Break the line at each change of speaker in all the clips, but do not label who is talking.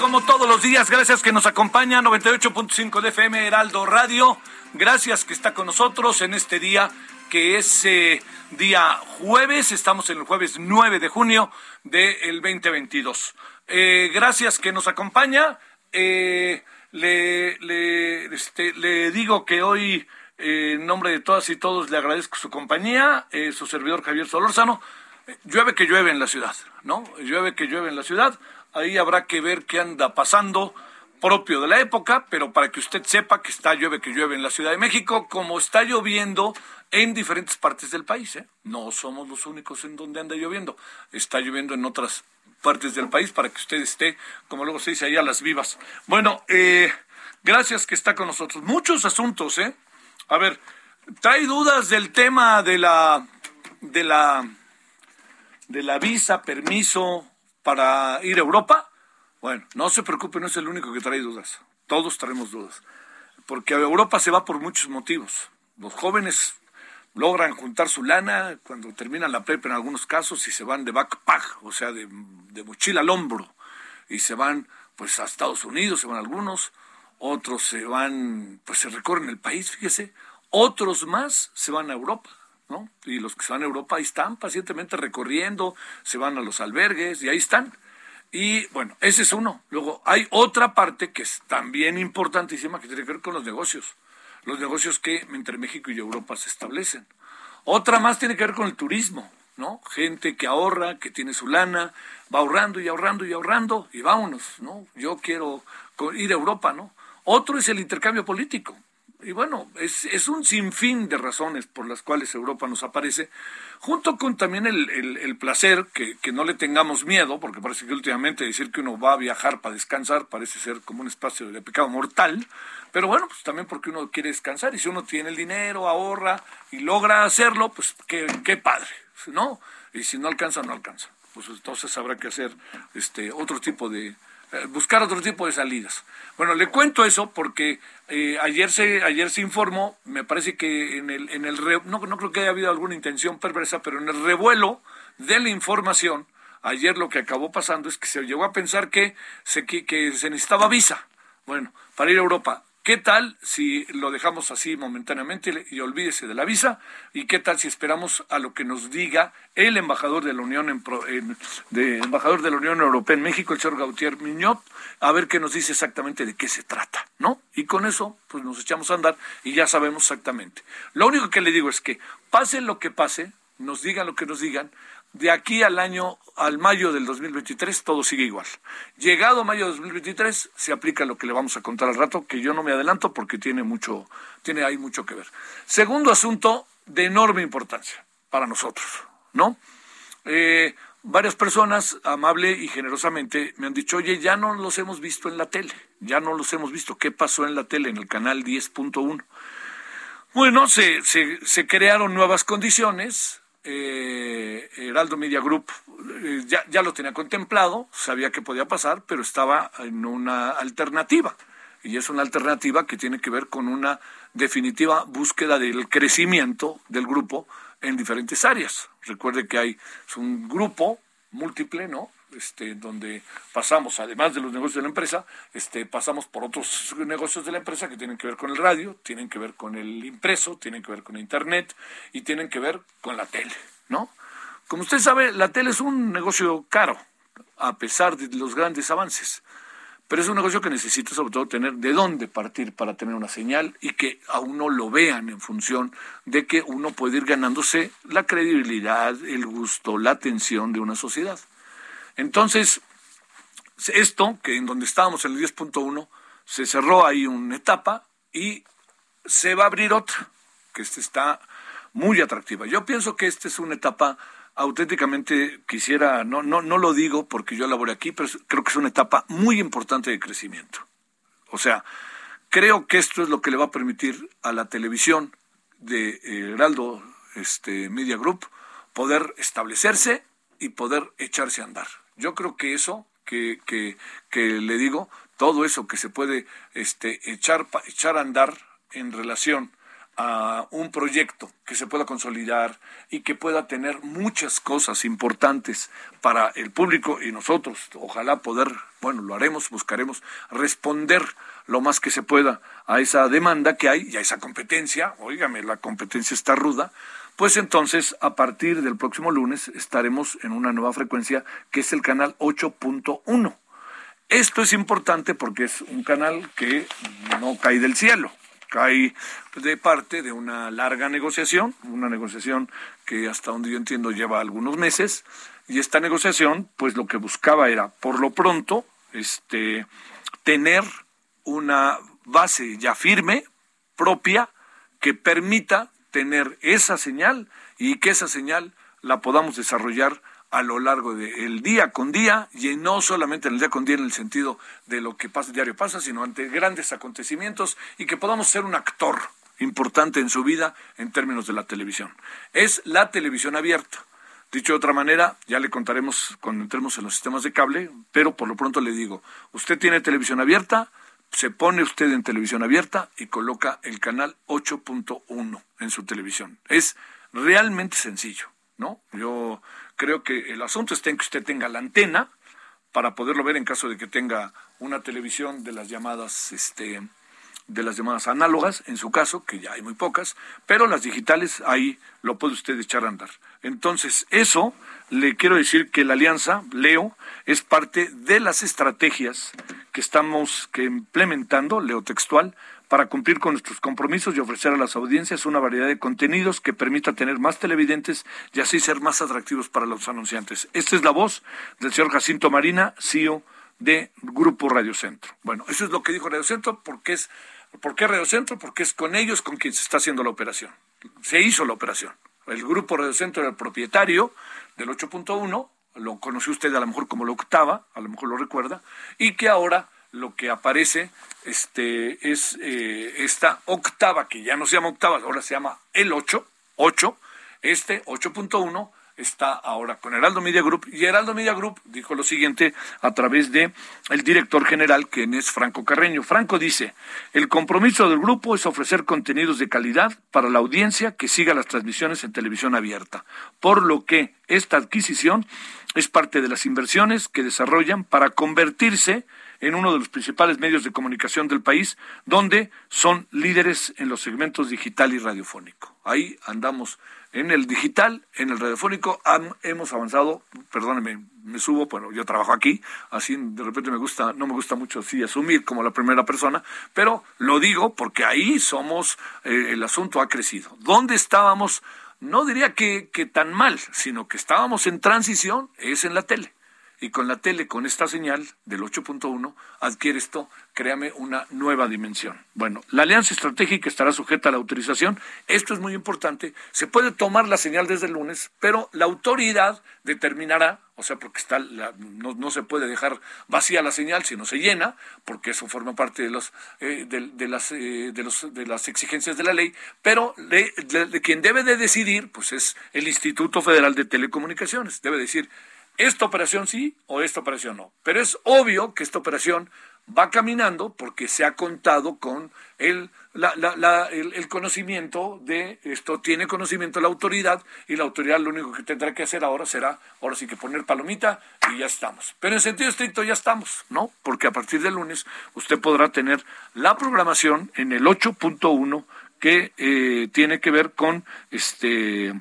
Como todos los días. Gracias que nos acompaña 98.5 de FM Heraldo Radio. Gracias que está con nosotros en este día que es eh, día jueves. Estamos en el jueves 9 de junio del 2022. Eh, gracias que nos acompaña. Eh, le, le, este, le digo que hoy, en nombre de todas y todos, le agradezco su compañía, su servidor Javier Solórzano. Llueve que llueve en la ciudad, ¿no? Llueve que llueve en la ciudad. Ahí habrá que ver qué anda pasando propio de la época, pero para que usted sepa que está llueve que llueve en la Ciudad de México, como está lloviendo en diferentes partes del país. ¿eh? No somos los únicos en donde anda lloviendo. Está lloviendo en otras partes del país para que usted esté, como luego se dice, ahí a las vivas. Bueno, eh, gracias que está con nosotros. Muchos asuntos, ¿eh? A ver, trae dudas del tema de la de la de la visa, permiso para ir a Europa, bueno, no se preocupe, no es el único que trae dudas. Todos traemos dudas. Porque a Europa se va por muchos motivos. Los jóvenes logran juntar su lana cuando terminan la prepa en algunos casos y se van de backpack, o sea, de, mochila al hombro. Y se van pues a Estados Unidos, se van algunos, otros se van, pues se recorren el país, fíjese, otros más se van a Europa ¿no? Y los que se van a Europa ahí están pacientemente recorriendo, se van a los albergues y ahí están. Y bueno, ese es uno. Luego hay otra parte que es también importantísima que tiene que ver con los negocios. Los negocios que entre México y Europa se establecen. Otra más tiene que ver con el turismo, ¿no? Gente que ahorra, que tiene su lana, va ahorrando y ahorrando y ahorrando y vámonos, ¿no? Yo quiero ir a Europa, ¿no? Otro es el intercambio político y bueno, es, es, un sinfín de razones por las cuales Europa nos aparece, junto con también el, el, placer, que, que, no le tengamos miedo, porque parece que últimamente decir que uno va a viajar para descansar parece ser como un espacio de pecado mortal, pero bueno, pues también porque uno quiere descansar y si uno tiene el dinero, ahorra y logra hacerlo, pues qué, qué padre, ¿no? Y si no alcanza, no alcanza. Pues entonces habrá que hacer este otro tipo de, eh, buscar otro tipo de salidas. Bueno, le cuento eso porque eh, ayer se ayer se informó, me parece que en el en el no, no creo que haya habido alguna intención perversa, pero en el revuelo de la información ayer lo que acabó pasando es que se llegó a pensar que se que, que se necesitaba visa. Bueno, para ir a Europa. ¿Qué tal si lo dejamos así momentáneamente y olvídese de la visa? ¿Y qué tal si esperamos a lo que nos diga el embajador de la Unión en, embajador de la Unión Europea en México, el señor Gautier Miñot, a ver qué nos dice exactamente de qué se trata, ¿no? Y con eso, pues nos echamos a andar y ya sabemos exactamente. Lo único que le digo es que pase lo que pase, nos digan lo que nos digan, de aquí al año, al mayo del 2023, todo sigue igual. Llegado mayo del 2023, se aplica lo que le vamos a contar al rato, que yo no me adelanto porque tiene mucho, tiene ahí mucho que ver. Segundo asunto de enorme importancia para nosotros, ¿no? Eh, varias personas, amable y generosamente, me han dicho, oye, ya no los hemos visto en la tele, ya no los hemos visto. ¿Qué pasó en la tele, en el canal 10.1? Bueno, se, se, se crearon nuevas condiciones, eh, Heraldo Media Group eh, ya, ya, lo tenía contemplado, sabía que podía pasar, pero estaba en una alternativa. Y es una alternativa que tiene que ver con una definitiva búsqueda del crecimiento del grupo en diferentes áreas. Recuerde que hay un grupo múltiple, ¿no? Este, donde pasamos, además de los negocios de la empresa, este, pasamos por otros negocios de la empresa que tienen que ver con el radio, tienen que ver con el impreso, tienen que ver con internet y tienen que ver con la tele, ¿no? Como usted sabe, la tele es un negocio caro, a pesar de los grandes avances. Pero es un negocio que necesita sobre todo tener de dónde partir para tener una señal y que a uno lo vean en función de que uno puede ir ganándose la credibilidad, el gusto, la atención de una sociedad. Entonces, esto, que en donde estábamos en el 10.1, se cerró ahí una etapa y se va a abrir otra, que esta está muy atractiva. Yo pienso que esta es una etapa auténticamente quisiera, no, no, no lo digo porque yo laboré aquí, pero creo que es una etapa muy importante de crecimiento. O sea, creo que esto es lo que le va a permitir a la televisión de Heraldo este, Media Group poder establecerse y poder echarse a andar. Yo creo que eso que, que, que le digo, todo eso que se puede este, echar, echar a andar en relación a un proyecto que se pueda consolidar y que pueda tener muchas cosas importantes para el público y nosotros, ojalá poder, bueno, lo haremos, buscaremos responder lo más que se pueda a esa demanda que hay y a esa competencia, oígame, la competencia está ruda, pues entonces a partir del próximo lunes estaremos en una nueva frecuencia que es el canal 8.1. Esto es importante porque es un canal que no cae del cielo, cae de parte de una larga negociación, una negociación que hasta donde yo entiendo lleva algunos meses, y esta negociación pues lo que buscaba era por lo pronto este tener una base ya firme propia que permita tener esa señal y que esa señal la podamos desarrollar a lo largo del día con día y no solamente en el día con día en el sentido de lo que pasa diario pasa, sino ante grandes acontecimientos y que podamos ser un actor importante en su vida en términos de la televisión. Es la televisión abierta. Dicho de otra manera, ya le contaremos cuando entremos en los sistemas de cable, pero por lo pronto le digo, usted tiene televisión abierta, se pone usted en televisión abierta y coloca el canal 8.1 en su televisión. Es realmente sencillo, ¿no? Yo creo que el asunto está en que usted tenga la antena para poderlo ver en caso de que tenga una televisión de las llamadas este de las llamadas análogas, en su caso, que ya hay muy pocas, pero las digitales ahí lo puede usted echar a andar. Entonces, eso le quiero decir que la alianza, Leo, es parte de las estrategias que estamos implementando, leo textual, para cumplir con nuestros compromisos y ofrecer a las audiencias una variedad de contenidos que permita tener más televidentes y así ser más atractivos para los anunciantes. Esta es la voz del señor Jacinto Marina, CEO de Grupo Radio Centro. Bueno, eso es lo que dijo Radio Centro, porque es, ¿por qué Radio Centro? Porque es con ellos con quien se está haciendo la operación. Se hizo la operación. El Grupo Radio Centro era el propietario del 8.1, lo conoció usted a lo mejor como la octava, a lo mejor lo recuerda, y que ahora lo que aparece este, es eh, esta octava, que ya no se llama octava, ahora se llama el 8, 8, este 8.1 está ahora con Heraldo Media Group y Heraldo Media Group dijo lo siguiente a través de el director general quien es Franco Carreño. Franco dice, "El compromiso del grupo es ofrecer contenidos de calidad para la audiencia que siga las transmisiones en televisión abierta, por lo que esta adquisición es parte de las inversiones que desarrollan para convertirse en uno de los principales medios de comunicación del país, donde son líderes en los segmentos digital y radiofónico. Ahí andamos en el digital, en el radiofónico, hemos avanzado, perdóneme, me subo, bueno, yo trabajo aquí, así de repente me gusta, no me gusta mucho así asumir como la primera persona, pero lo digo porque ahí somos, eh, el asunto ha crecido. ¿Dónde estábamos no diría que tan mal, sino que estábamos en transición, es en la tele y con la tele, con esta señal del 8.1, adquiere esto, créame, una nueva dimensión. Bueno, la alianza estratégica estará sujeta a la autorización. Esto es muy importante. Se puede tomar la señal desde el lunes, pero la autoridad determinará, o sea, porque está no, se puede dejar vacía la señal si no se llena, porque eso forma parte de, los, eh, de, las, eh, de, los, de las exigencias de la ley, pero de quien debe de decidir, pues es el Instituto Federal de Telecomunicaciones. Debe decir, esta operación sí o esta operación no. Pero es obvio que esta operación va caminando porque se ha contado con el, el, conocimiento de esto, tiene conocimiento la autoridad y la autoridad lo único que tendrá que hacer ahora será, ahora sí que poner palomita y ya estamos. Pero en sentido estricto ya estamos, ¿no? Porque a partir del lunes usted podrá tener la programación en el 8.1 que eh, tiene que ver con este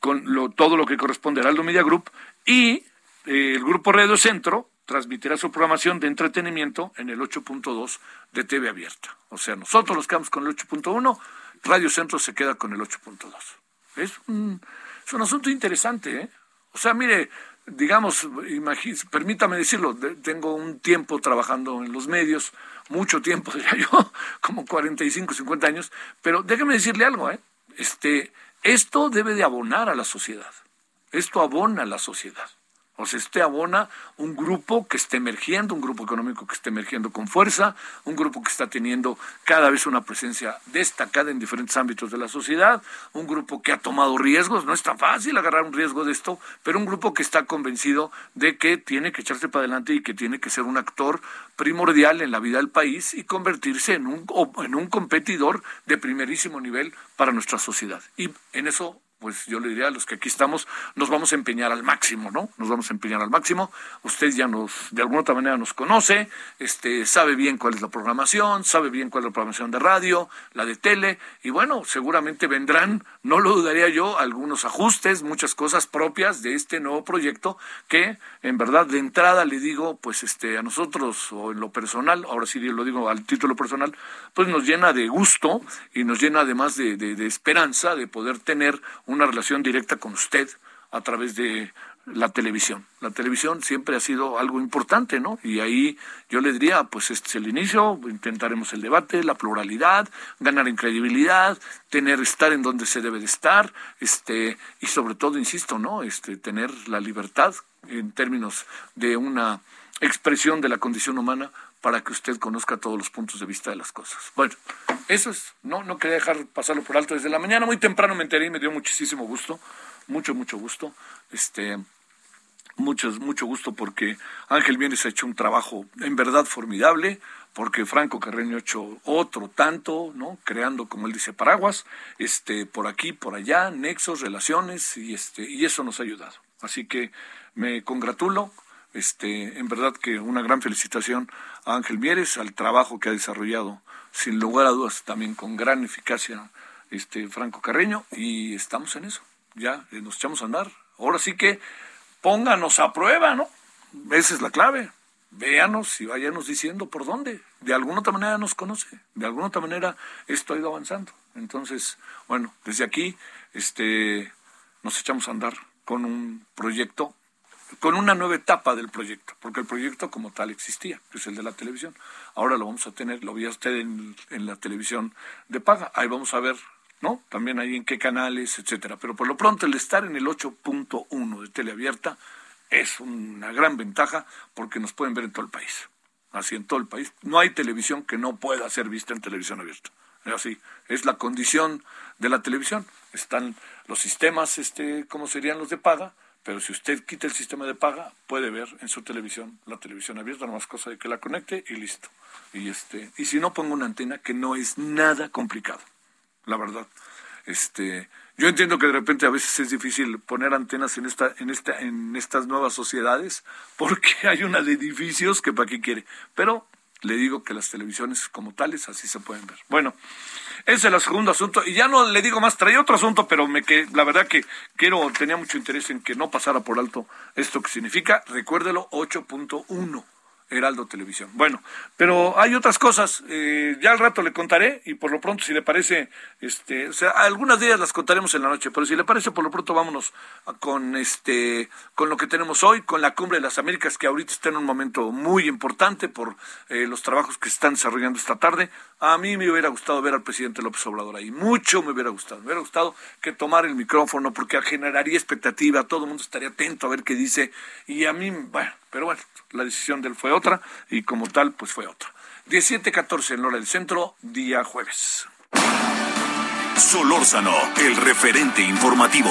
con lo, todo lo que corresponde al Aldo Media Group y eh, el Grupo Radio Centro transmitirá su programación de entretenimiento en el 8.2 de TV Abierta. O sea, nosotros nos quedamos con el 8.1, Radio Centro se queda con el 8.2. Es un, es un asunto interesante, ¿eh? O sea, mire, digamos, permítame decirlo, tengo un tiempo trabajando en los medios, mucho tiempo, diría yo, como 45, 50 años, pero déjeme decirle algo, ¿eh? Este, esto debe de abonar a la sociedad. Esto abona a la sociedad. O sea, este abona un grupo que está emergiendo, un grupo económico que está emergiendo con fuerza, un grupo que está teniendo cada vez una presencia destacada en diferentes ámbitos de la sociedad, un grupo que ha tomado riesgos, no es tan fácil agarrar un riesgo de esto, pero un grupo que está convencido de que tiene que echarse para adelante y que tiene que ser un actor primordial en la vida del país y convertirse en un, en un competidor de primerísimo nivel para nuestra sociedad. Y en eso pues yo le diría a los que aquí estamos, nos vamos a empeñar al máximo, ¿no? Nos vamos a empeñar al máximo. Usted ya nos, de alguna otra manera nos conoce, este, sabe bien cuál es la programación, sabe bien cuál es la programación de radio, la de tele, y bueno, seguramente vendrán, no lo dudaría yo, algunos ajustes, muchas cosas propias de este nuevo proyecto que, en verdad, de entrada le digo, pues este, a nosotros, o en lo personal, ahora sí lo digo al título personal, pues nos llena de gusto y nos llena además de, de esperanza de poder tener una relación directa con usted a través de la televisión. La televisión siempre ha sido algo importante, ¿no? Y ahí yo le diría, pues este es el inicio, intentaremos el debate, la pluralidad, ganar en credibilidad, tener estar en donde se debe de estar, este y sobre todo, insisto, ¿no? Este tener la libertad en términos de una expresión de la condición humana para que usted conozca todos los puntos de vista de las cosas. Bueno, eso es, no, no quería dejar pasarlo por alto desde la mañana, muy temprano me enteré y me dio muchísimo gusto, mucho, mucho gusto. Este, mucho, mucho gusto porque Ángel Vienes ha hecho un trabajo en verdad formidable, porque Franco Carreño ha hecho otro tanto, ¿no? Creando, como él dice, paraguas, este, por aquí, por allá, nexos, relaciones, y este, y eso nos ha ayudado. Así que me congratulo, este, en verdad que una gran felicitación a Ángel Mieres, al trabajo que ha desarrollado, sin lugar a dudas, también con gran eficacia, este Franco Carreño, y estamos en eso. Ya eh, nos echamos a andar. Ahora sí que pónganos a prueba, ¿no? Esa es la clave. Véanos y váyanos diciendo por dónde. De alguna otra manera nos conoce. De alguna otra manera esto ha ido avanzando. Entonces, bueno, desde aquí este, nos echamos a andar con un proyecto con una nueva etapa del proyecto, porque el proyecto como tal existía, que es el de la televisión. Ahora lo vamos a tener, lo veía usted en, en la televisión de paga. Ahí vamos a ver, ¿no? También ahí en qué canales, etcétera. Pero por lo pronto el estar en el 8.1 de teleabierta es una gran ventaja porque nos pueden ver en todo el país. Así en todo el país. No hay televisión que no pueda ser vista en televisión abierta. Así, es la condición de la televisión. Están los sistemas, este, ¿cómo serían los de paga? Pero si usted quita el sistema de paga, puede ver en su televisión la televisión abierta, no más cosa de que la conecte y listo. Y este, y si no pongo una antena que no es nada complicado, la verdad. Este, yo entiendo que de repente a veces es difícil poner antenas en esta, en esta, en estas nuevas sociedades, porque hay una de edificios que para qué quiere. Pero le digo que las televisiones como tales así se pueden ver. Bueno, ese es el segundo asunto. Y ya no le digo más, traía otro asunto, pero me que la verdad que quiero, tenía mucho interés en que no pasara por alto esto que significa, recuérdelo, 8.1. Heraldo Televisión. Bueno, pero hay otras cosas, eh, ya al rato le contaré y por lo pronto si le parece, este, o sea, algunas de ellas las contaremos en la noche, pero si le parece por lo pronto vámonos con este, con lo que tenemos hoy, con la cumbre de las Américas que ahorita está en un momento muy importante por eh, los trabajos que se están desarrollando esta tarde. A mí me hubiera gustado ver al presidente López Obrador ahí, mucho me hubiera gustado, me hubiera gustado que tomara el micrófono porque generaría expectativa, todo el mundo estaría atento a ver qué dice y a mí, bueno, pero bueno, la decisión de él fue otra y como tal, pues fue otra. 17-14 en hora del centro, día jueves.
Solórzano, el referente informativo.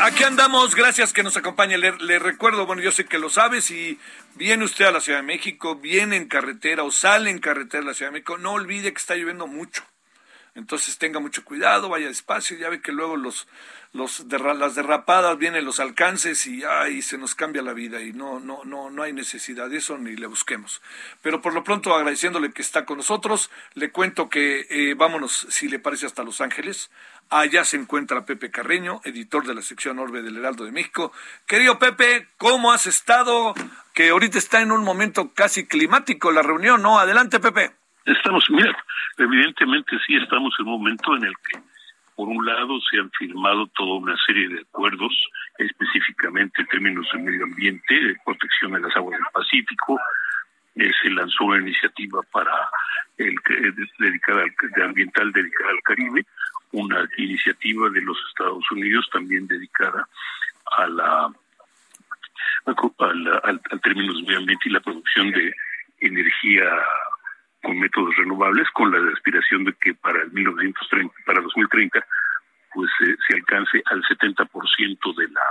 Aquí andamos, gracias que nos acompañe. Le, recuerdo, bueno, yo sé que lo sabe, si viene usted a la Ciudad de México, viene en carretera o sale en carretera a la Ciudad de México, no olvide que está lloviendo mucho. Entonces tenga mucho cuidado, vaya despacio, ya ve que luego los, los las derrapadas vienen los alcances y ay, se nos cambia la vida y no, no, no, no hay necesidad de eso ni le busquemos. Pero por lo pronto agradeciéndole que está con nosotros, le cuento que eh, vámonos, si le parece, hasta Los Ángeles, Allá se encuentra Pepe Carreño, editor de la sección Orbe del Heraldo de México. Querido Pepe, ¿cómo has estado? Que ahorita está en un momento casi climático la reunión, ¿no? Adelante, Pepe.
Estamos, mira, evidentemente sí estamos en un momento en el que, por un lado, se han firmado toda una serie de acuerdos, específicamente en términos de medio ambiente, de protección de las aguas del Pacífico. Eh, se lanzó una iniciativa para el dedicada al, de ambiental dedicada al Caribe una iniciativa de los Estados Unidos también dedicada a la al, al, término medio ambiente y la producción de energía con métodos renovables, con la aspiración de que para el 1930, para 2030, pues eh, se alcance al 70% de la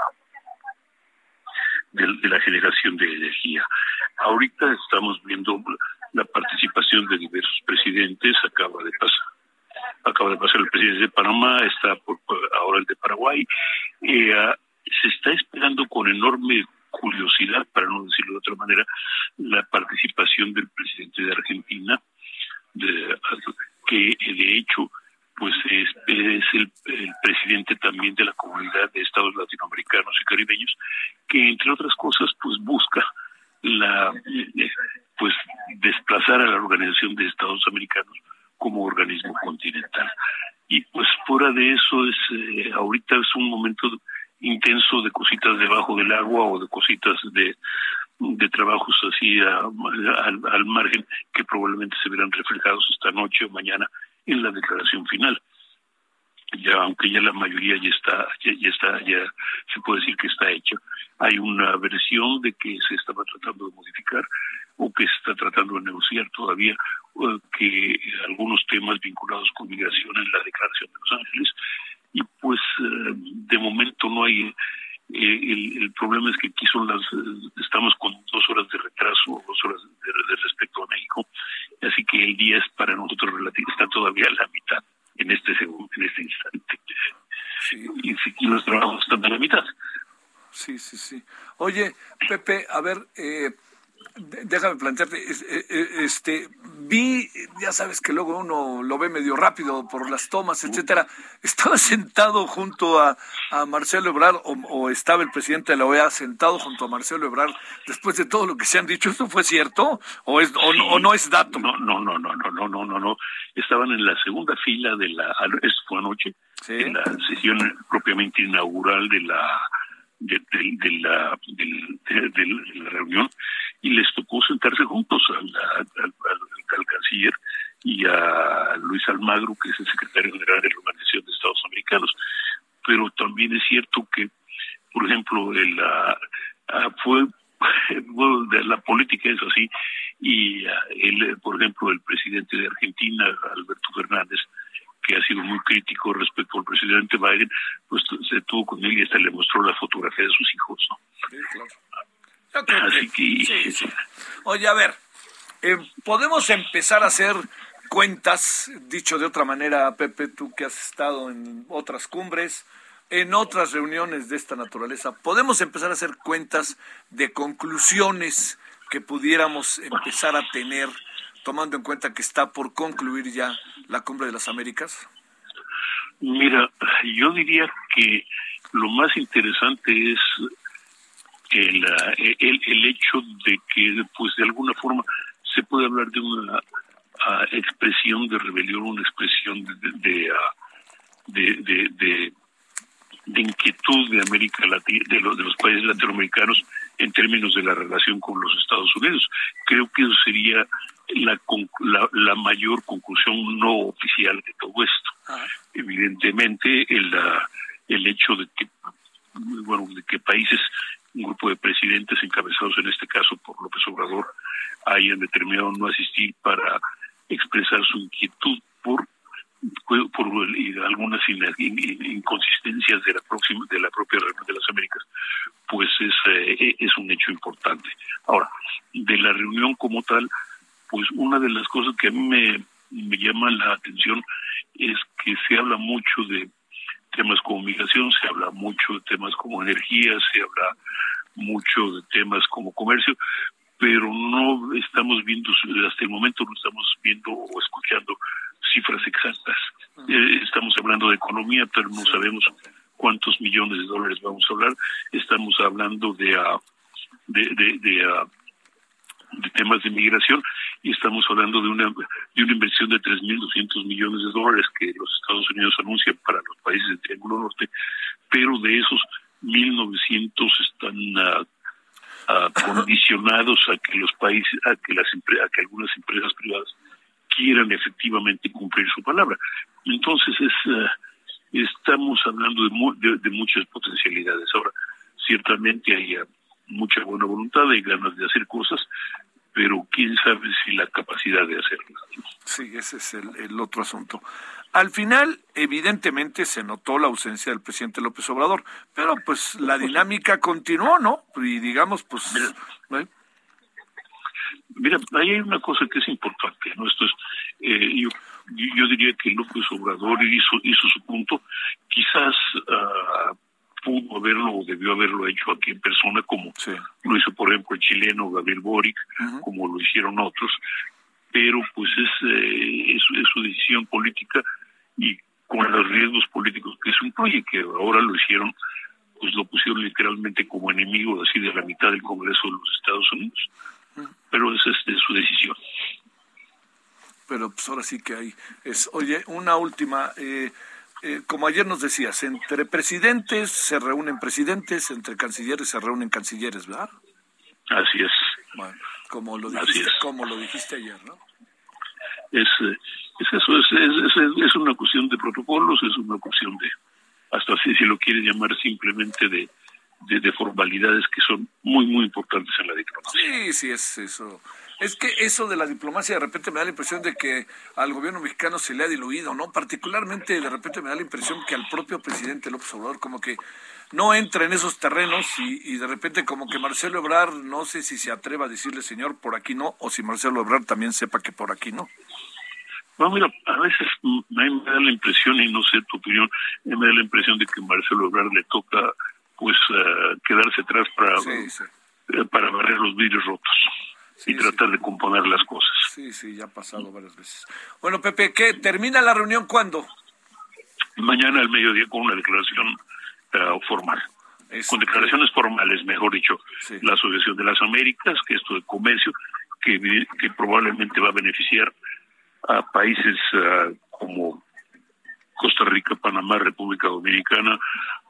de, la generación de energía. Ahorita estamos viendo la participación de diversos presidentes, acaba de pasar acaba de pasar el presidente de Panamá, está por, ahora el de Paraguay. Ah, se está esperando con enorme curiosidad, para no decirlo de otra manera, la participación del presidente de Argentina, que de hecho pues es, el, presidente también de la comunidad de estados latinoamericanos y caribeños, que entre otras cosas pues busca la pues desplazar a la Organización de Estados Americanos como organismo continental. Y pues fuera de eso, es eh, ahorita es un momento intenso de cositas debajo del agua o de cositas de, de trabajos así al, al margen que probablemente se verán reflejados esta noche o mañana en la declaración final ya aunque ya la mayoría ya está ya, ya, está ya se puede decir que está hecho hay una versión de que se estaba tratando de modificar o que se está tratando de negociar todavía eh, que algunos temas vinculados con migración en la declaración de Los Ángeles. Y pues eh, de momento no hay eh, el, problema es que aquí son las estamos con dos horas de retraso dos horas de, respecto a México. Así que el día es para nosotros relativo está todavía a la mitad en este segundo en este instante. Y, y los trabajos están a la mitad.
Sí sí sí. Oye Pepe a ver eh déjame plantearte, eh, eh, este, vi, ya sabes que luego uno lo ve medio rápido por las tomas, etcétera. ¿Estaba sentado junto a, Marcelo Ebrard o, estaba el presidente de la OEA sentado junto a Marcelo Ebrard después de todo lo que se han dicho? ¿Esto fue cierto o, es, o, no es dato?
No, no, no, no, no, no, no, no. Estaban en la segunda fila de la, esto fue anoche, en la sesión propiamente inaugural de la de, la, de, la reunión y les tocó sentarse juntos al, al, canciller y a Luis Almagro, que es el secretario general de la Organización de Estados Americanos. Pero también es cierto que, por ejemplo, la, ah, fue de la política es así y ah, él, por ejemplo, el presidente de Argentina, Alberto Fernández, que ha sido muy crítico respecto al presidente Biden, pues se tuvo con él y hasta le mostró la fotografía de sus hijos, ¿no? Sí,
claro. Así que... Oye, a ver, eh, podemos empezar a hacer cuentas, dicho de otra manera, Pepe, tú que has estado en otras cumbres, en otras reuniones de esta naturaleza, podemos empezar a hacer cuentas de conclusiones que pudiéramos empezar a tener, tomando en cuenta que está por concluir ya la cumbre de las Américas?
Mira, yo diría que lo más interesante es el, el, el hecho de que, pues de alguna forma, se puede hablar de una expresión de rebelión, una expresión de, de, de, de, inquietud de América Latina, de los, de los países latinoamericanos en términos de la relación con los Estados Unidos. Creo que eso sería la, la, la mayor conclusión no oficial de todo esto. Ah. Evidentemente, el, el hecho de que, bueno, de que países, un grupo de presidentes encabezados en este caso por López Obrador, hayan determinado no asistir para expresar su inquietud por por algunas inconsistencias de la próxima de la propia reunión de las Américas pues es eh, es un hecho importante. Ahora de la reunión como tal pues una de las cosas que a mí me, me llama la atención es que se habla mucho de temas como migración se habla mucho de temas como energía se habla mucho de temas como comercio pero no estamos viendo, hasta el momento no estamos viendo o escuchando cifras exactas. Eh, estamos hablando de economía, pero no sabemos cuántos millones de dólares vamos a hablar. Estamos hablando de, uh, de, de, de, uh, de, temas de migración y estamos hablando de una, de una inversión de 3.200 millones de dólares que los Estados Unidos anuncian para los países del Triángulo Norte, pero de esos 1.900 están uh, condicionados a que los países, a que las a que algunas empresas privadas quieran efectivamente cumplir su palabra. Entonces es eh, estamos hablando de, de, muchas potencialidades. Ahora, ciertamente hay mucha buena voluntad, y ganas de hacer cosas, pero quién sabe si la capacidad de hacerlas.
Sí, ese es el, el otro asunto. Al final, evidentemente, se notó la ausencia del presidente López Obrador, pero pues la dinámica continuó, ¿no? Y digamos, pues...
Mira, ahí hay una cosa que es importante, ¿no? Esto es, eh, yo, yo diría que López Obrador hizo, hizo su punto, quizás uh, pudo haberlo o debió haberlo hecho aquí en persona, como lo hizo, por ejemplo, el chileno Gabriel Boric, como lo hicieron otros, pero pues es, eh, es, su decisión política y con los riesgos políticos que eso incluye, que ahora lo hicieron, pues lo pusieron literalmente como enemigo así de la mitad del Congreso de los Estados Unidos. Pero esa es su decisión.
Pero pues ahora sí que hay. Es, oye, una última. Eh, eh, como ayer nos decías, entre presidentes se reúnen presidentes, entre cancilleres se reúnen cancilleres, ¿verdad?
Así es.
Bueno, como lo dijiste, como lo dijiste ayer, ¿no?
Es, eh, es eso, es, es, es, una cuestión de protocolos, es una cuestión de, hasta así si lo quiere llamar simplemente de, de, formalidades que son muy, muy importantes en la diplomacia.
Sí, sí, es eso. Es que eso de la diplomacia de repente me da la impresión de que al gobierno mexicano se le ha diluido, ¿no? Particularmente de repente me da la impresión que al propio presidente López Obrador como que no entra en esos terrenos y, y de repente como que Marcelo Ebrard no sé si se atreva a decirle señor por aquí no o si Marcelo Ebrard también sepa que por aquí no.
Bueno, mira, a veces me, da la impresión, y no sé tu opinión, me da la impresión de que Marcelo Ebrard le toca pues uh, quedarse atrás para, eh, para barrer los vidrios rotos y tratar de componer las cosas.
Sí, sí, ya ha pasado varias veces. Bueno, Pepe, ¿qué? ¿Termina la reunión cuándo?
Mañana al mediodía con una declaración uh, formal. Con declaraciones formales, mejor dicho, la Asociación de las Américas, que esto de comercio, que, que probablemente va a beneficiar a países uh, como Costa Rica, Panamá, República Dominicana,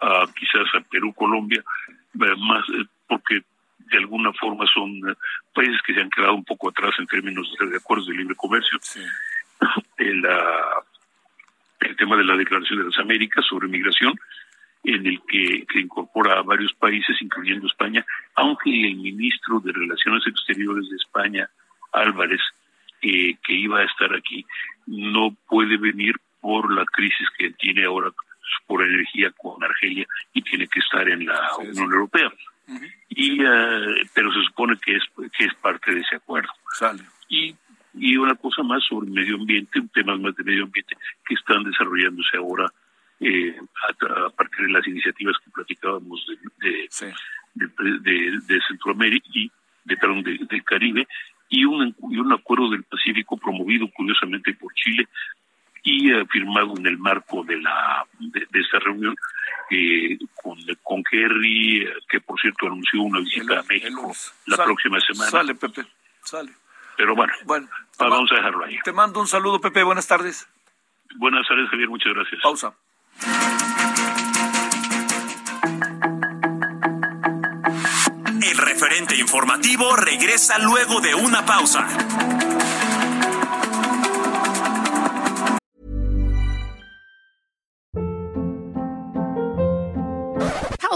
a quizás a Perú, Colombia, eh, más porque de alguna forma son eh, países que se han quedado un poco atrás en términos de acuerdos de libre comercio. El, el tema de la Declaración de las Américas sobre migración, en el que, que, incorpora a varios países, incluyendo España, aunque el ministro de Relaciones Exteriores de España, Álvarez, que iba a estar aquí, no puede venir por la crisis que tiene ahora por energía con Argelia y tiene que estar en la Unión Europea. Y eh, pero se supone que es que es parte de ese acuerdo.
Sale.
Y y una cosa más sobre medio ambiente, temas más de medio ambiente que están desarrollándose ahora eh, a, partir de las iniciativas que platicábamos de, de, de, Centroamérica y de, perdón, del Caribe y un, y un acuerdo del Pacífico promovido curiosamente por Chile y firmado en el marco de la de, esta reunión eh, con, con Kerry, que por cierto anunció una visita a México la próxima semana.
Sale, Pepe, sale.
Pero bueno,
bueno
vamos a dejarlo ahí.
Te mando un saludo, Pepe. Buenas tardes.
Buenas tardes, Javier. Muchas gracias.
Pausa.
El referente informativo regresa luego de una pausa.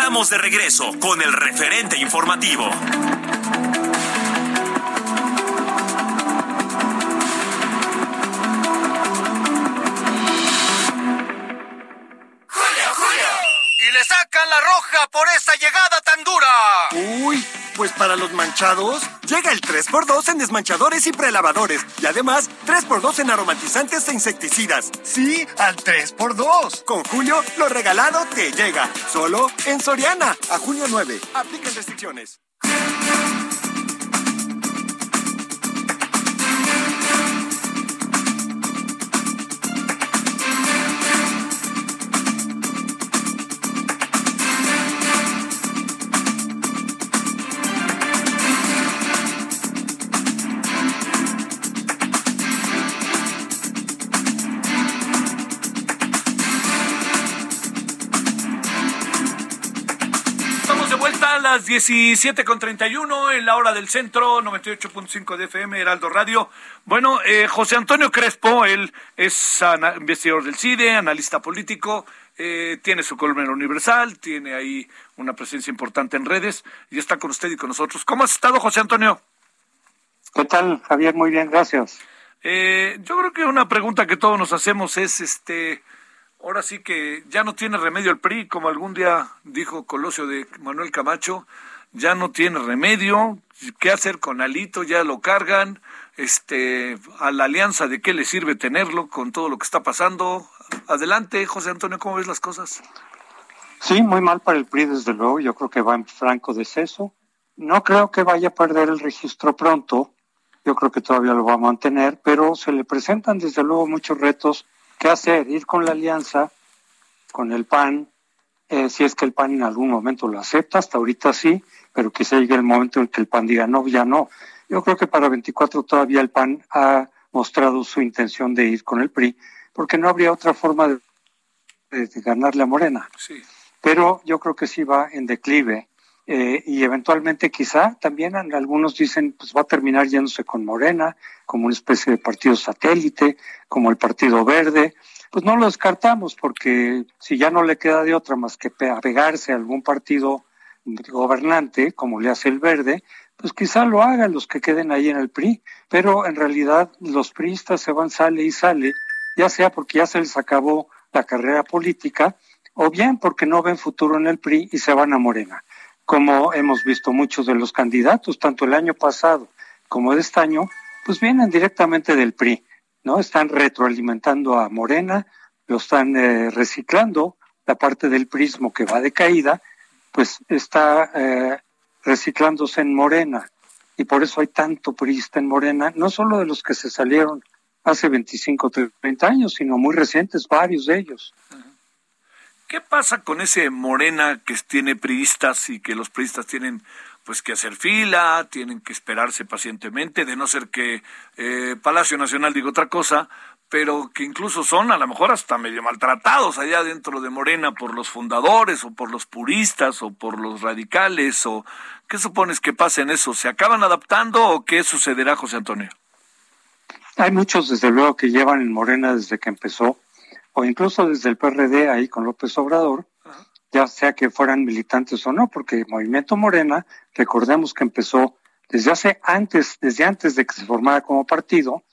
Estamos de regreso con el referente informativo.
Y le sacan la roja por esa llegada tan dura. Uy, pues para los manchados, llega el 3x2 en desmanchadores y prelavadores. Y además, 3x2 en aromatizantes e insecticidas.
Sí, al 3x2.
Con Julio, lo regalado te llega. Solo en Soriana. A junio 9. Apliquen restricciones.
Las 17 con 31 en la hora del centro, 98.5 de FM, Heraldo Radio. Bueno, eh, José Antonio Crespo, él es investigador del CIDE, analista político, eh, tiene su columna Universal, tiene ahí una presencia importante en redes y está con usted y con nosotros. ¿Cómo has estado, José Antonio?
¿Qué tal, Javier? Muy bien, gracias.
Eh, yo creo que una pregunta que todos nos hacemos es, este, ahora sí que ya no tiene remedio el PRI, como algún día dijo Colosio de Manuel Camacho, ya no tiene remedio, ¿qué hacer con Alito? Ya lo cargan, este, a la alianza de qué le sirve tenerlo con todo lo que está pasando. Adelante, José Antonio, ¿cómo ves las cosas?
Sí, muy mal para el PRI, desde luego, yo creo que va en franco deceso. No creo que vaya a perder el registro pronto, yo creo que todavía lo va a mantener, pero se le presentan desde luego muchos retos ¿Qué hacer? Ir con la alianza, con el PAN, eh, si es que el PAN en algún momento lo acepta, hasta ahorita sí, pero quizá llegue el momento en que el PAN diga no, ya no. Yo creo que para 24 todavía el PAN ha mostrado su intención de ir con el PRI, porque no habría otra forma de, ganarle a Morena.
Sí.
Pero yo creo que sí va en declive eh, y eventualmente quizá también algunos dicen pues va a terminar yéndose con Morena como una especie de partido satélite, como el Partido Verde, pues no lo descartamos porque si ya no le queda de otra más que apegarse a algún partido gobernante como le hace el Verde, pues quizá lo hagan los que queden ahí en el PRI, pero en realidad los priistas se van sale y sale, ya sea porque ya se les acabó la carrera política o bien porque no ven futuro en el PRI y se van a Morena como hemos visto muchos de los candidatos, tanto el año pasado como de este año, pues vienen directamente del PRI, ¿no? Están retroalimentando a Morena, lo están eh, reciclando, la parte del prismo que va de caída, pues está eh, reciclándose en Morena. Y por eso hay tanto priista en Morena, no solo de los que se salieron hace 25 o 30 años, sino muy recientes, varios de ellos.
¿Qué pasa con ese Morena que tiene priistas y que los priistas tienen pues que hacer fila, tienen que esperarse pacientemente, de no ser que eh, Palacio Nacional diga otra cosa, pero que incluso son a lo mejor hasta medio maltratados allá dentro de Morena por los fundadores o por los puristas o por los radicales o qué supones que pasa en eso, ¿se acaban adaptando o qué sucederá, José Antonio?
Hay muchos desde luego que llevan en Morena desde que empezó o incluso desde el PRD ahí con López Obrador, ya sea que fueran militantes o no, porque el Movimiento Morena, recordemos que empezó desde hace antes, desde antes de que se formara como partido,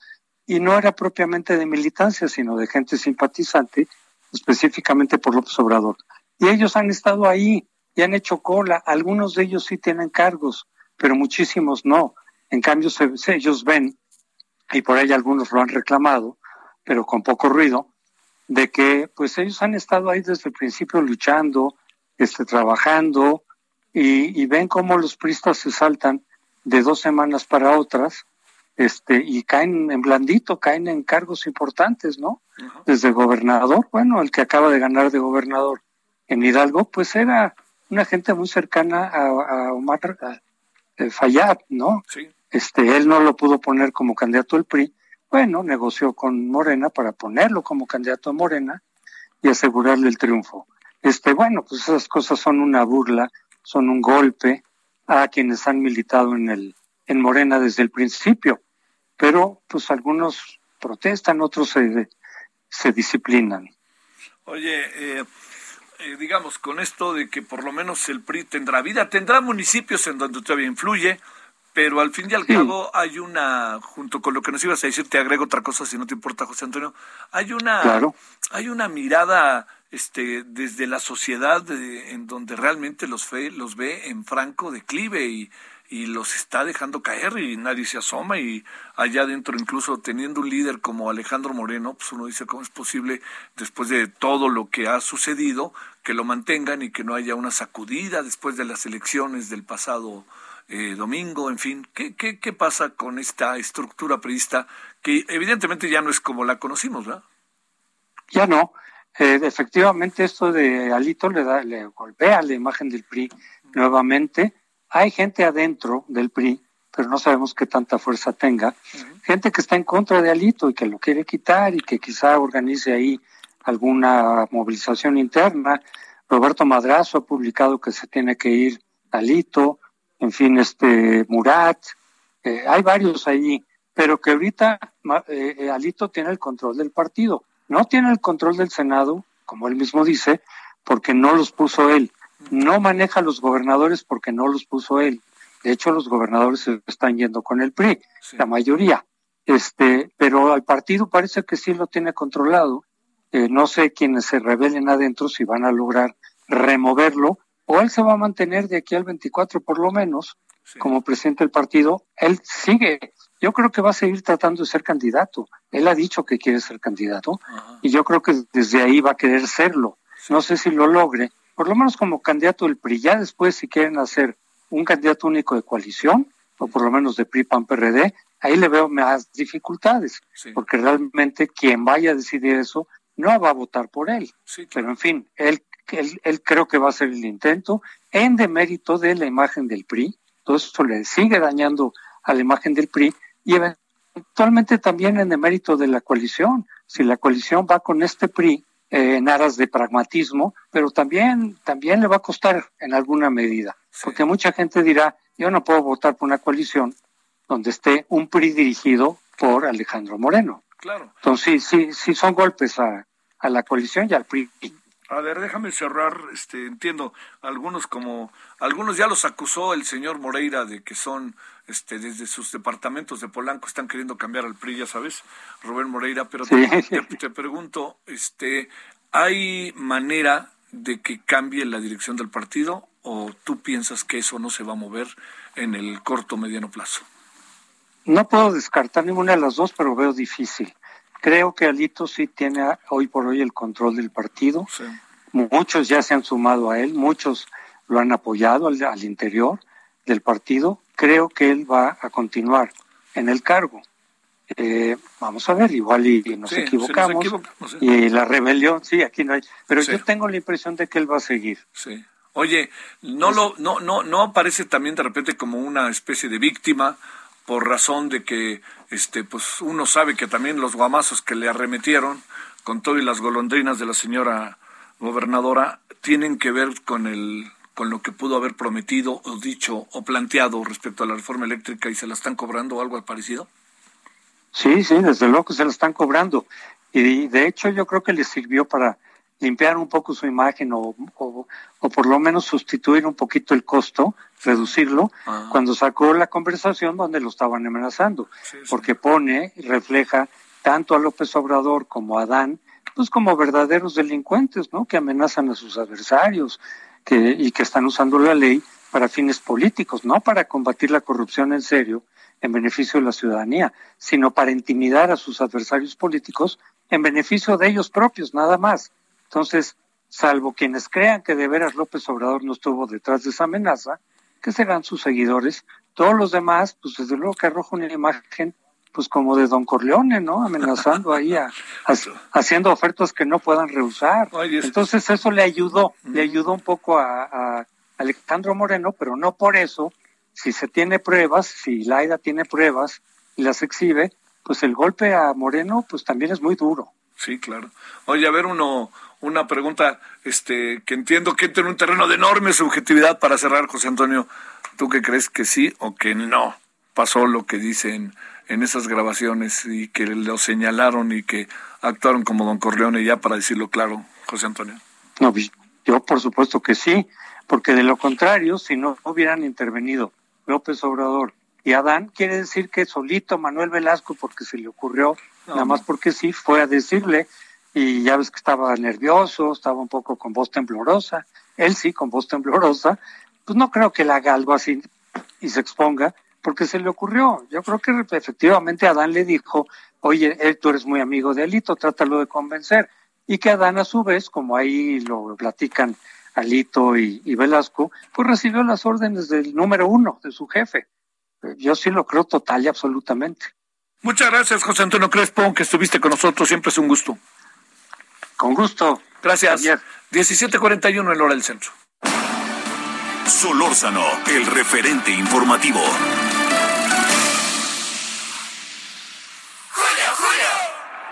y no era propiamente de militancia, sino de gente simpatizante, específicamente por López Obrador. Y ellos han estado ahí y han hecho cola. Algunos de ellos sí tienen cargos, pero muchísimos no. En cambio, ellos ven, y por ahí algunos lo han reclamado, pero con poco ruido, de que pues ellos han estado ahí desde el principio luchando, este, trabajando, y, y ven cómo los pristas se saltan de dos semanas para otras este, y caen en blandito, caen en cargos importantes, ¿no? Desde gobernador, bueno, el que acaba de ganar de gobernador en Hidalgo, pues era una gente muy cercana a, Omar Fayad, ¿no? Sí. Este, él no lo pudo poner como candidato al PRI, bueno, negoció con Morena para ponerlo como candidato a Morena y asegurarle el triunfo. Este, bueno, pues esas cosas son una burla, son un golpe a quienes han militado en el en Morena desde el principio pero pues algunos protestan, otros se, se disciplinan.
Oye, eh, eh, digamos, con esto de que por lo menos el PRI tendrá vida, tendrá municipios en donde todavía influye, pero al fin y al cabo hay una, junto con lo que nos ibas a decir, te agrego otra cosa si no te importa, José Antonio, hay una, hay una mirada este, desde la sociedad en donde realmente los, fe, los ve en franco declive y y los está dejando caer y nadie se asoma y allá adentro incluso teniendo un líder como Alejandro Moreno, pues uno dice cómo es posible después de todo lo que ha sucedido que lo mantengan y que no haya una sacudida después de las elecciones del pasado eh, domingo, en fin, ¿qué, qué, qué pasa con esta estructura priista que evidentemente ya no es como la conocimos, ¿verdad?
Ya no. Eh, efectivamente esto de Alito le da le golpea la imagen del PRI nuevamente hay gente adentro del PRI, pero no sabemos qué tanta fuerza tenga, gente que está en contra de Alito y que lo quiere quitar y que quizá organice ahí alguna movilización interna. Roberto Madrazo ha publicado que se tiene que ir Alito, en fin, este Murat, eh, hay varios ahí, pero que ahorita eh, eh, Alito tiene el control del partido, no tiene el control del Senado, como él mismo dice, porque no los puso él no maneja a los gobernadores porque no los puso él. De hecho, los gobernadores se están yendo con el PRI, la mayoría. Este, pero al partido parece que sí lo tiene controlado. Eh, no sé quiénes se rebelen adentro si van a lograr removerlo o él se va a mantener de aquí al 24 por lo menos como presidente del partido. Él sigue. Yo creo que va a seguir tratando de ser candidato. Él ha dicho que quiere ser candidato y yo creo que desde ahí va a querer serlo. No sé si lo logre, por lo menos como candidato del PRI. Ya después, si quieren hacer un candidato único de coalición, o por lo menos de PRI, PAN, PRD, ahí le veo más dificultades, porque realmente quien vaya a decidir eso no va a votar por él. Pero en fin, él, él, él, creo que va a hacer el intento en demérito de la imagen del PRI. Todo eso le sigue dañando a la imagen del PRI y eventualmente también en demérito de la coalición. Si la coalición va con este PRI, eh, en aras de pragmatismo, pero también, también le va a costar en alguna medida, porque mucha gente dirá, yo no puedo votar por una coalición donde esté un PRI dirigido por Alejandro Moreno.
Claro.
Entonces, sí, sí, sí son golpes a, a la coalición y al PRI.
A ver, déjame cerrar, este, entiendo, algunos como, algunos ya los acusó el señor Moreira de que son, este, desde sus departamentos de Polanco están queriendo cambiar al PRI, ya sabes, Rubén Moreira, pero te, te, pregunto, este, ¿hay manera de que cambie la dirección del partido o tú piensas que eso no se va a mover en el corto mediano plazo?
No puedo descartar ninguna de las dos, pero veo difícil. Creo que Alito sí tiene hoy por hoy el control del partido. Muchos ya se han sumado a él, muchos lo han apoyado al, interior del partido. Creo que él va a continuar en el cargo. Eh, vamos a ver, igual y, nos, equivocamos, y la rebelión, sí, aquí no hay, pero yo tengo la impresión de que él va a seguir.
Sí. Oye, no lo, no, no, no aparece también de repente como una especie de víctima por razón de que, este, pues uno sabe que también los guamazos que le arremetieron con todo y las golondrinas de la señora gobernadora tienen que ver con el con lo que pudo haber prometido o dicho o planteado respecto a la reforma eléctrica y se la están cobrando o algo parecido?
Sí, sí, desde luego que se la están cobrando. Y de hecho yo creo que les sirvió para limpiar un poco su imagen o, o, por lo menos sustituir un poquito el costo, reducirlo, ah. cuando sacó la conversación donde lo estaban amenazando, porque pone refleja tanto a López Obrador como a Adán, pues como verdaderos delincuentes, ¿no? Que amenazan a sus adversarios que, y que están usando la ley para fines políticos, no para combatir la corrupción en serio, en beneficio de la ciudadanía, sino para intimidar a sus adversarios políticos en beneficio de ellos propios, nada más. Entonces, salvo quienes crean que de veras López Obrador no estuvo detrás de esa amenaza, que serán sus seguidores, todos los demás, pues desde luego que arroja una imagen pues como de Don Corleone, ¿no? Amenazando ahí, a, haciendo ofertas que no puedan rehusar. Entonces eso le ayudó, le ayudó un poco a, a, Alejandro Moreno, pero no por eso, si se tiene pruebas, si Laida tiene pruebas y las exhibe, pues el golpe a Moreno pues también es muy duro.
Sí, claro. Oye, a ver, uno, una pregunta este, que entiendo que entra en un terreno de enorme subjetividad para cerrar, José Antonio. ¿Tú qué crees que sí o que no pasó lo que dicen en esas grabaciones y que lo señalaron y que actuaron como don Corleone, ya para decirlo claro, José Antonio?
No, pues, yo por supuesto que sí, porque de lo contrario, si no hubieran intervenido López Obrador y Adán, quiere decir que solito Manuel Velasco, porque se le ocurrió, nada más porque sí, fue a decirle, y ya ves que estaba nervioso, estaba un poco con voz temblorosa, él sí, con voz temblorosa, pues no creo que le haga algo así y se exponga, porque se le ocurrió. Yo creo que efectivamente Adán le dijo, oye, él, tú eres muy amigo de Alito, trátalo de convencer. Y que Adán a su vez, como ahí lo platican Alito y, y Velasco, pues recibió las órdenes del número uno, de su jefe. Yo sí lo creo total y absolutamente.
Muchas gracias, José Antonio Crespo, que estuviste con nosotros. Siempre es un gusto.
Con gusto.
Gracias. 17:41 en hora del centro.
Solórzano, el referente informativo.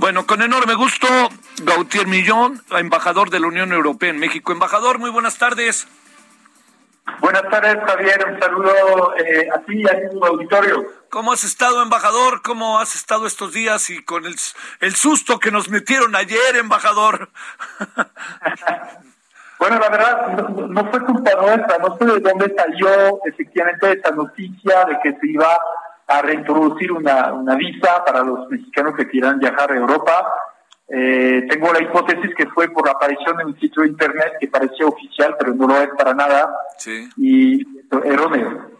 Bueno, con enorme gusto, Gautier Millón, embajador de la Unión Europea en México. Embajador, muy buenas tardes.
Buenas tardes, Javier. Un saludo eh, a ti y a tu auditorio.
¿Cómo has estado, embajador? ¿Cómo has estado estos días y con el, el susto que nos metieron ayer, embajador?
bueno, la verdad, no, fue culpa nuestra. No sé de dónde salió efectivamente esta noticia de que se iba a reintroducir una, una visa para los mexicanos que quieran viajar a Europa. Eh, tengo la hipótesis que fue por la aparición en un sitio de internet que parecía oficial, pero no lo es para nada. Sí. Y erróneo.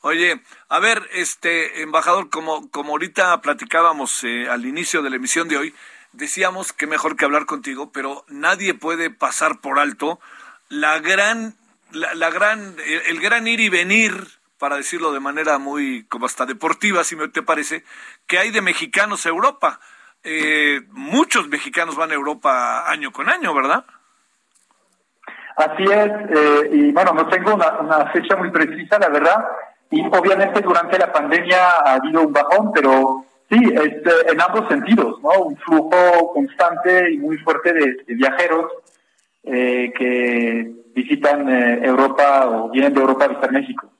Oye, a ver, este embajador, como, como ahorita platicábamos eh, al inicio de la emisión de hoy, decíamos que mejor que hablar contigo, pero nadie puede pasar por alto la gran, la, la gran, el gran ir y venir para decirlo de manera muy como hasta deportiva, si me te parece, que hay de mexicanos a Europa. Eh, muchos mexicanos van a Europa año con año, ¿verdad?
Así es, eh, y bueno, no tengo una, fecha muy precisa, la verdad, y obviamente durante la pandemia ha habido un bajón, pero sí, este, en ambos sentidos, ¿no? Un flujo constante y muy fuerte de, viajeros eh, que visitan Europa o vienen de Europa a visitar México.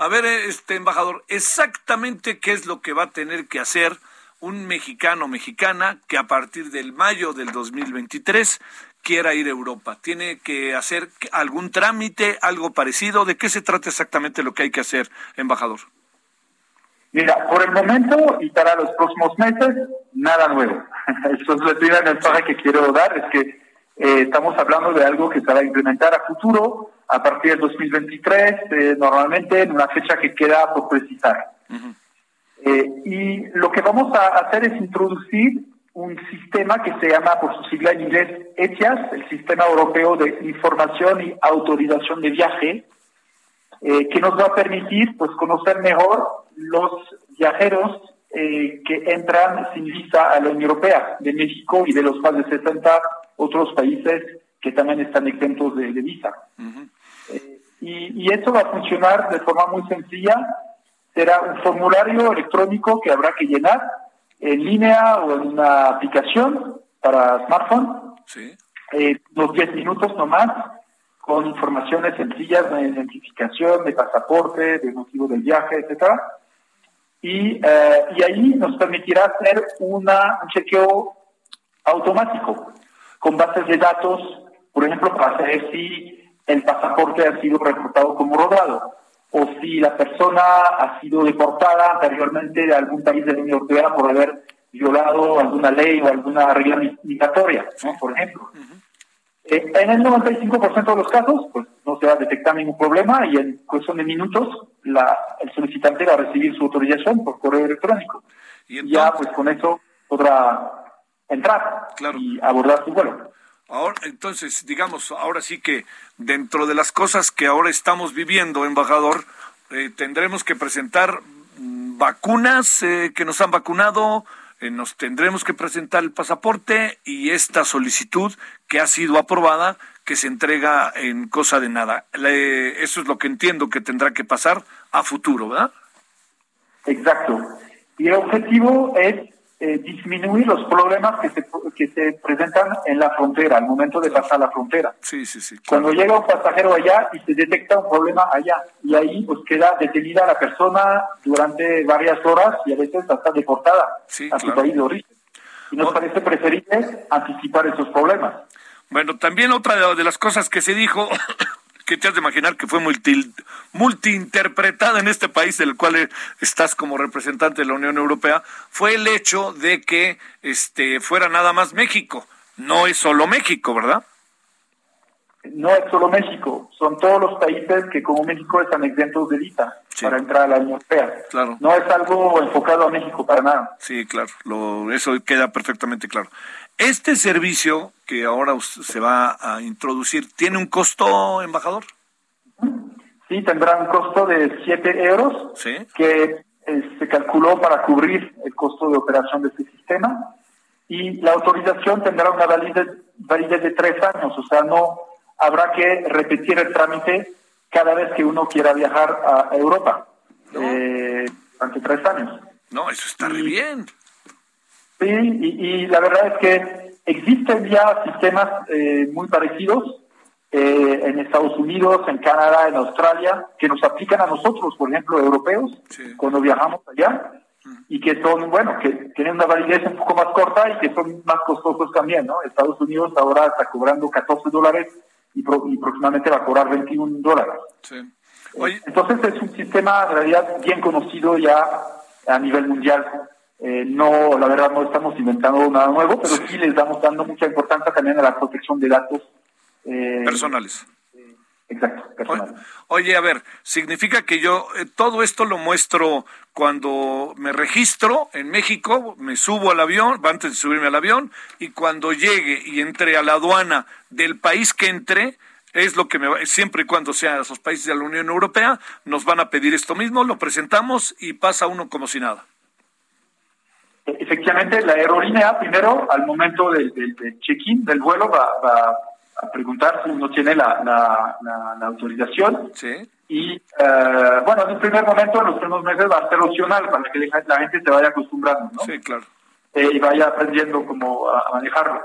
A ver, este embajador, exactamente qué es lo que va a tener que hacer un mexicano o mexicana que a partir del mayo del 2023 quiera ir a Europa. ¿Tiene que hacer algún trámite, algo parecido? ¿De qué se trata exactamente lo que hay que hacer, embajador?
Mira, por el momento y para los próximos meses, nada nuevo. Eso es la primera mensaje que quiero dar, es que eh, estamos hablando de algo que se va a implementar a futuro, a partir del 2023, eh, normalmente en una fecha que queda por precisar. y lo que vamos a hacer es introducir un sistema que se llama, por su sigla en inglés, ETIAS, el Sistema Europeo de Información y Autorización de Viaje, que nos va a permitir pues conocer mejor los viajeros eh, que entran sin visa a la Unión Europea, de México y de los más de 60 otros países que también están exentos de, visa. Eh, y, y, esto va a funcionar de forma muy sencilla. Será un formulario electrónico que habrá que llenar en línea o en una aplicación para smartphone. Sí. Eh, unos 10 minutos nomás, con informaciones sencillas de identificación, de pasaporte, de motivo del viaje, etcétera y, eh, y ahí nos permitirá hacer una, un chequeo automático con bases de datos, por ejemplo, para saber si el pasaporte ha sido reportado como robado o si la persona ha sido deportada anteriormente de algún país de la Unión Europea por haber violado alguna ley o alguna regla migratoria, por ejemplo. Eh, en el 95% de los casos, pues no se va a detectar ningún problema y en cuestión de minutos la, el solicitante va a recibir su autorización por correo electrónico. Y ya, pues con eso podrá entrar y abordar su vuelo.
Ahora, entonces, digamos, ahora sí que dentro de las cosas que ahora estamos viviendo, embajador, eh, tendremos que presentar mm, vacunas eh, que nos han vacunado, eh, nos tendremos que presentar el pasaporte y esta solicitud que ha sido aprobada, que se entrega en cosa de nada. eso es lo que entiendo que tendrá que pasar a futuro, ¿verdad?
Exacto. Y el objetivo es eh, disminuir los problemas que se, que se presentan en la frontera, al momento de pasar la frontera.
Sí, sí, sí.
Cuando llega un pasajero allá y se detecta un problema allá, y ahí pues queda detenida la persona durante varias horas y a veces hasta deportada a su país de origen. Y nos parece preferible anticipar esos problemas.
Bueno, también otra de las cosas que se dijo que te has de imaginar que fue multi, multiinterpretada en este país del cual estás como representante de la Unión Europea, fue el hecho de que este fuera nada más México. No es solo México, ¿verdad?
No es solo México, son todos los países que como México están exentos de visa para entrar a la Unión Europea.
Claro.
No es algo enfocado a México para nada.
Sí, claro, lo, eso queda perfectamente claro. Este servicio que ahora se va a introducir, ¿tiene un costo, embajador?
Sí, tendrá un costo de 7 euros, que eh, se calculó para cubrir el costo de operación de este sistema. Y la autorización tendrá una validez, validez de tres años, o sea, no habrá que repetir el trámite cada vez que uno quiera viajar a Europa eh, durante tres años.
No, eso está muy bien.
Sí, y, la verdad es que existen ya sistemas eh, muy parecidos eh, en Estados Unidos, en Canadá, en Australia, que nos aplican a nosotros, por ejemplo, europeos, cuando viajamos allá, y que son, bueno, que tienen una validez un poco más corta y que son más costosos también, ¿no? Estados Unidos ahora está cobrando 14 dólares y, próximamente va a cobrar 21 dólares. Entonces es un sistema en realidad bien conocido ya a nivel mundial eh, no, la verdad no estamos inventando nada nuevo, pero sí les estamos dando mucha importancia también a la protección de datos
eh, personales.
exacto,
Oye, a ver, significa que yo eh, todo esto lo muestro cuando me registro en México, me subo al avión, antes de subirme al avión, y cuando llegue y entre a la aduana del país que entre, es lo que me siempre y cuando sean esos países de la Unión Europea, nos van a pedir esto mismo, lo presentamos y pasa uno como si nada.
Efectivamente, la aerolínea primero, al momento del, check-in del vuelo, va, a preguntar si uno tiene la, la, autorización.
Sí.
Y eh, bueno, en un primer momento, en los primeros meses, va a ser opcional para que la gente se vaya acostumbrando, ¿no?
Sí, claro.
Eh, y vaya aprendiendo cómo a, manejarlo.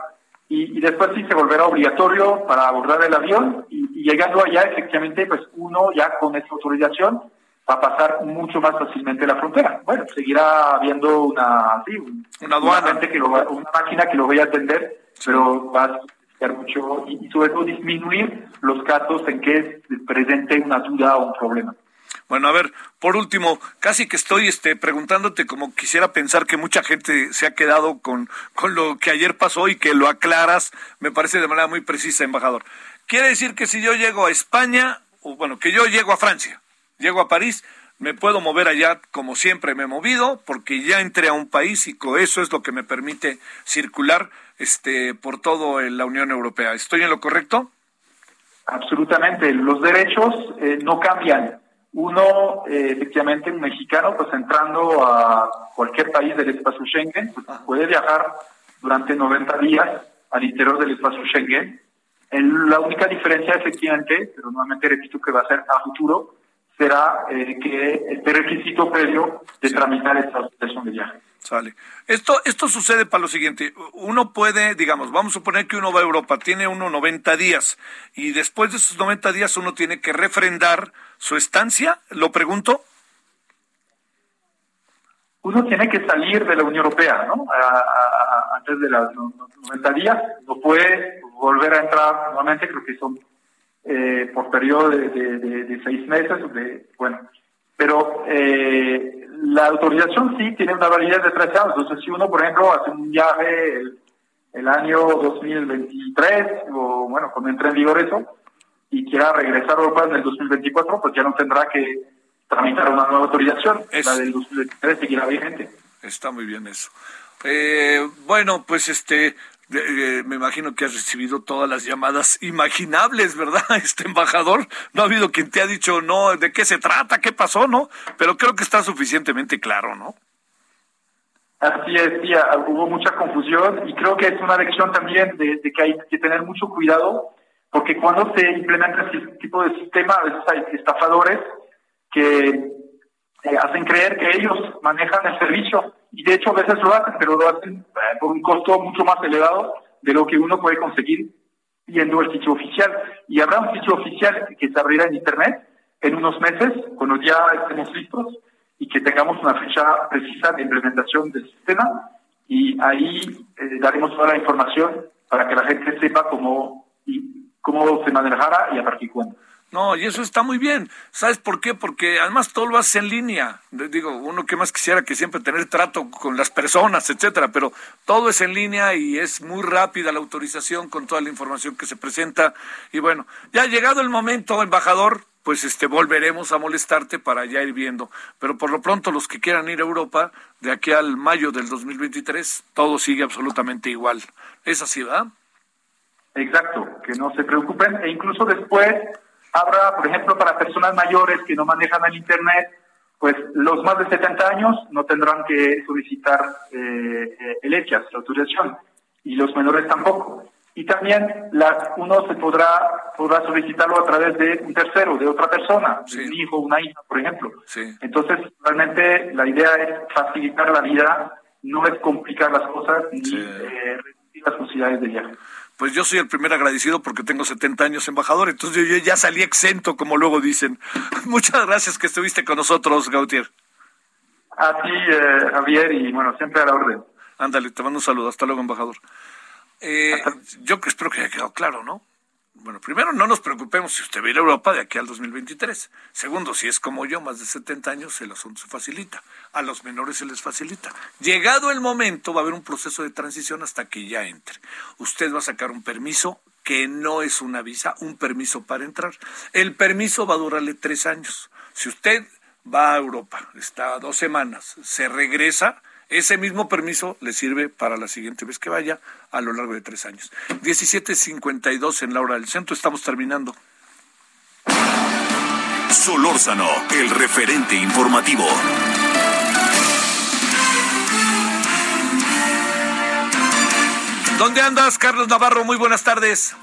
Y, después sí se volverá obligatorio para abordar el avión y, y llegando allá, efectivamente, pues uno ya con esa autorización va a pasar mucho más fácilmente la frontera. Bueno, seguirá habiendo una,
una aduana,
que una máquina que lo vaya a atender, pero va a ser mucho y, sobre todo disminuir los casos en que presente una duda o un problema.
Bueno, a ver, por último, casi que estoy este, preguntándote como quisiera pensar que mucha gente se ha quedado con, con lo que ayer pasó y que lo aclaras, me parece de manera muy precisa, embajador. Quiere decir que si yo llego a España, o bueno, que yo llego a Francia, llego a París, me puedo mover allá como siempre me he movido, porque ya entré a un país y eso es lo que me permite circular este, por toda la Unión Europea. ¿Estoy en lo correcto?
Absolutamente. Los derechos eh, no cambian. Uno, eh, efectivamente, un mexicano, pues entrando a cualquier país del espacio Schengen, pues, puede viajar durante 90 días al interior del espacio Schengen. la única diferencia, efectivamente, pero nuevamente repito que va a ser a futuro, será eh, que este requisito previo de tramitar esta autorización de viaje.
Sale. Esto, esto sucede para lo siguiente. Uno puede, digamos, vamos a suponer que uno va a Europa, tiene uno 90 días y después de esos 90 días uno tiene que refrendar su estancia. ¿Lo pregunto?
Uno tiene que salir de la Unión Europea, ¿no? antes de los 90 días. No puede volver a entrar nuevamente, creo que son eh, por periodo de, de, seis meses. De, bueno, pero eh, la autorización sí tiene una validez de tres años. Entonces, si uno, por ejemplo, hace un viaje el, año 2023, o bueno, cuando entre en vigor eso, y quiera regresar a Europa en el 2024, pues ya no tendrá que tramitar una nueva autorización. La del 2023 seguirá vigente.
Está muy bien eso. Eh, bueno, pues este, eh, me imagino que has recibido todas las llamadas imaginables, ¿verdad? Este embajador, no ha habido quien te ha dicho, no, de qué se trata, qué pasó, ¿no? Pero creo que está suficientemente claro, ¿no?
Así es, sí, hubo mucha confusión y creo que es una lección también de, que hay que tener mucho cuidado, porque cuando se implementa este tipo de sistema, a veces hay estafadores que eh, hacen creer que ellos manejan el servicio y de hecho a veces lo hacen, pero lo hacen eh, por un costo mucho más elevado de lo que uno puede conseguir yendo al sitio oficial. Y habrá un sitio oficial que se abrirá en Internet en unos meses, cuando ya estemos listos y que tengamos una fecha precisa de implementación del sistema y ahí eh, daremos toda la información para que la gente sepa cómo, y, cómo se manejará y a partir de cuándo.
No, y eso está muy bien. ¿Sabes por qué? Porque además todo lo haces en línea. Digo, uno que más quisiera que siempre tener trato con las personas, etcétera, pero todo es en línea y es muy rápida la autorización con toda la información que se presenta. Y bueno, ya ha llegado el momento, embajador, pues este volveremos a molestarte para ya ir viendo. Pero por lo pronto los que quieran ir a Europa, de aquí al mayo del 2023, todo sigue absolutamente igual. ¿Es así, verdad?
Exacto, que no se preocupen e incluso después Habrá, por ejemplo, para personas mayores que no manejan el Internet, pues los más de 70 años no tendrán que solicitar eh, eh, el ECHAS, la autorización, y los menores tampoco. Y también la, uno se podrá, podrá solicitarlo a través de un tercero, de otra persona, un hijo, una hija, por ejemplo. Entonces, realmente la idea es facilitar la vida, no es complicar las cosas ni eh, reducir las posibilidades de viaje
pues yo soy el primer agradecido porque tengo 70 años embajador, entonces yo ya salí exento, como luego dicen. Muchas gracias que estuviste con nosotros, Gautier.
A ti, eh, Javier, y bueno, siempre a la orden.
Ándale, te mando un saludo. Hasta luego, embajador. Eh, yo espero que haya quedado claro, ¿no? Bueno, primero, no nos preocupemos si usted va a a Europa de aquí al 2023. Segundo, si es como yo, más de 70 años, el asunto se facilita. A los menores se les facilita. Llegado el momento, va a haber un proceso de transición hasta que ya entre. Usted va a sacar un permiso que no es una visa, un permiso para entrar. El permiso va a durarle tres años. Si usted va a Europa, está dos semanas, se regresa, ese mismo permiso le sirve para la siguiente vez que vaya a lo largo de tres años. 17.52 en la hora del centro, estamos terminando.
Solórzano, el referente informativo.
¿Dónde andas, Carlos Navarro? Muy buenas tardes.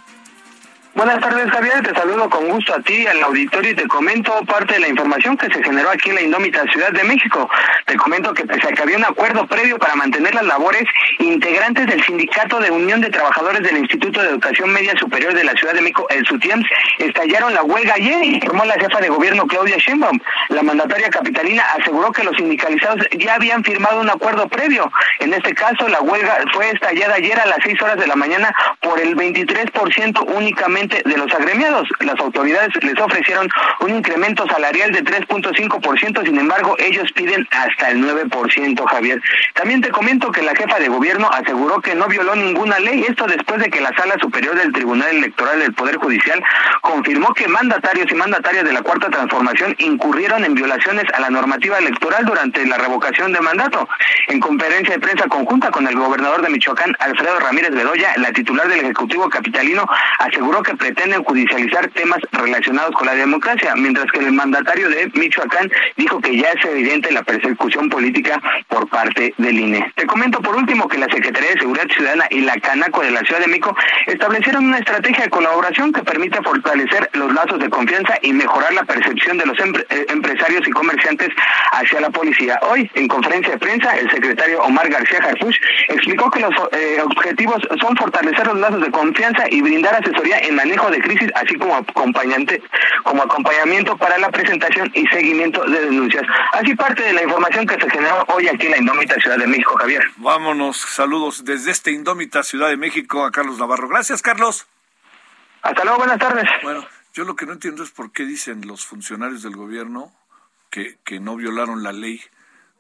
Buenas tardes, Javier. Te saludo con gusto a ti, al auditorio, y te comento parte de la información que se generó aquí en la indómita Ciudad de México. Te comento que pese a que había un acuerdo previo para mantener las labores, integrantes del Sindicato de Unión de Trabajadores del Instituto de Educación Media Superior de la Ciudad de México, el SUTIEMS, estallaron la huelga ayer, informó la jefa de gobierno Claudia Sheinbaum. La mandataria capitalina aseguró que los sindicalizados ya habían firmado un acuerdo previo. En este caso, la huelga fue estallada ayer a las 6 horas de la mañana por el 23% únicamente de los agremiados. Las autoridades les ofrecieron un incremento salarial de 3.5%, sin embargo, ellos piden hasta el 9%, Javier. También te comento que la jefa de gobierno aseguró que no violó ninguna ley, esto después de que la Sala Superior del Tribunal Electoral del Poder Judicial confirmó que mandatarios y mandatarias de la Cuarta Transformación incurrieron en violaciones a la normativa electoral durante la revocación de mandato. En conferencia de prensa conjunta con el gobernador de Michoacán, Alfredo Ramírez Bedoya, la titular del Ejecutivo Capitalino aseguró que pretenden judicializar temas relacionados con la democracia, mientras que el mandatario de Michoacán dijo que ya es evidente la persecución política por parte del INE. Te comento por último que la Secretaría de Seguridad Ciudadana y la Canaco de la Ciudad de México establecieron una estrategia de colaboración que permite fortalecer los lazos de confianza y mejorar la percepción de los eh, empresarios y comerciantes hacia la policía. Hoy, en conferencia de prensa, el secretario Omar García Harfuch explicó que los eh, objetivos son fortalecer los lazos de confianza y brindar asesoría en manejo de crisis, así como acompañante, como acompañamiento para la presentación y seguimiento de denuncias. Así parte de la información que se generó hoy aquí en la indómita Ciudad de México, Javier.
Vámonos, saludos desde esta indómita Ciudad de México a Carlos Navarro. Gracias, Carlos.
Hasta luego, buenas tardes.
Bueno, yo lo que no entiendo es por qué dicen los funcionarios del gobierno que, que no violaron la ley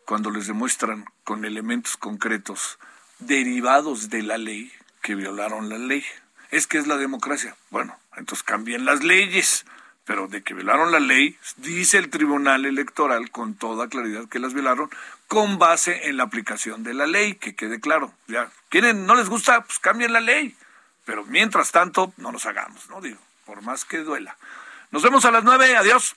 cuando les demuestran con elementos concretos derivados de la ley que violaron la ley. Es que es la democracia. Bueno, entonces cambien las leyes. Pero de que violaron la ley, dice el Tribunal Electoral con toda claridad que las violaron con base en la aplicación de la ley, que quede claro. Ya, ¿quieren, no les gusta? Pues cambien la ley. Pero mientras tanto, no nos hagamos, ¿no? Digo, por más que duela. Nos vemos a las nueve. Adiós.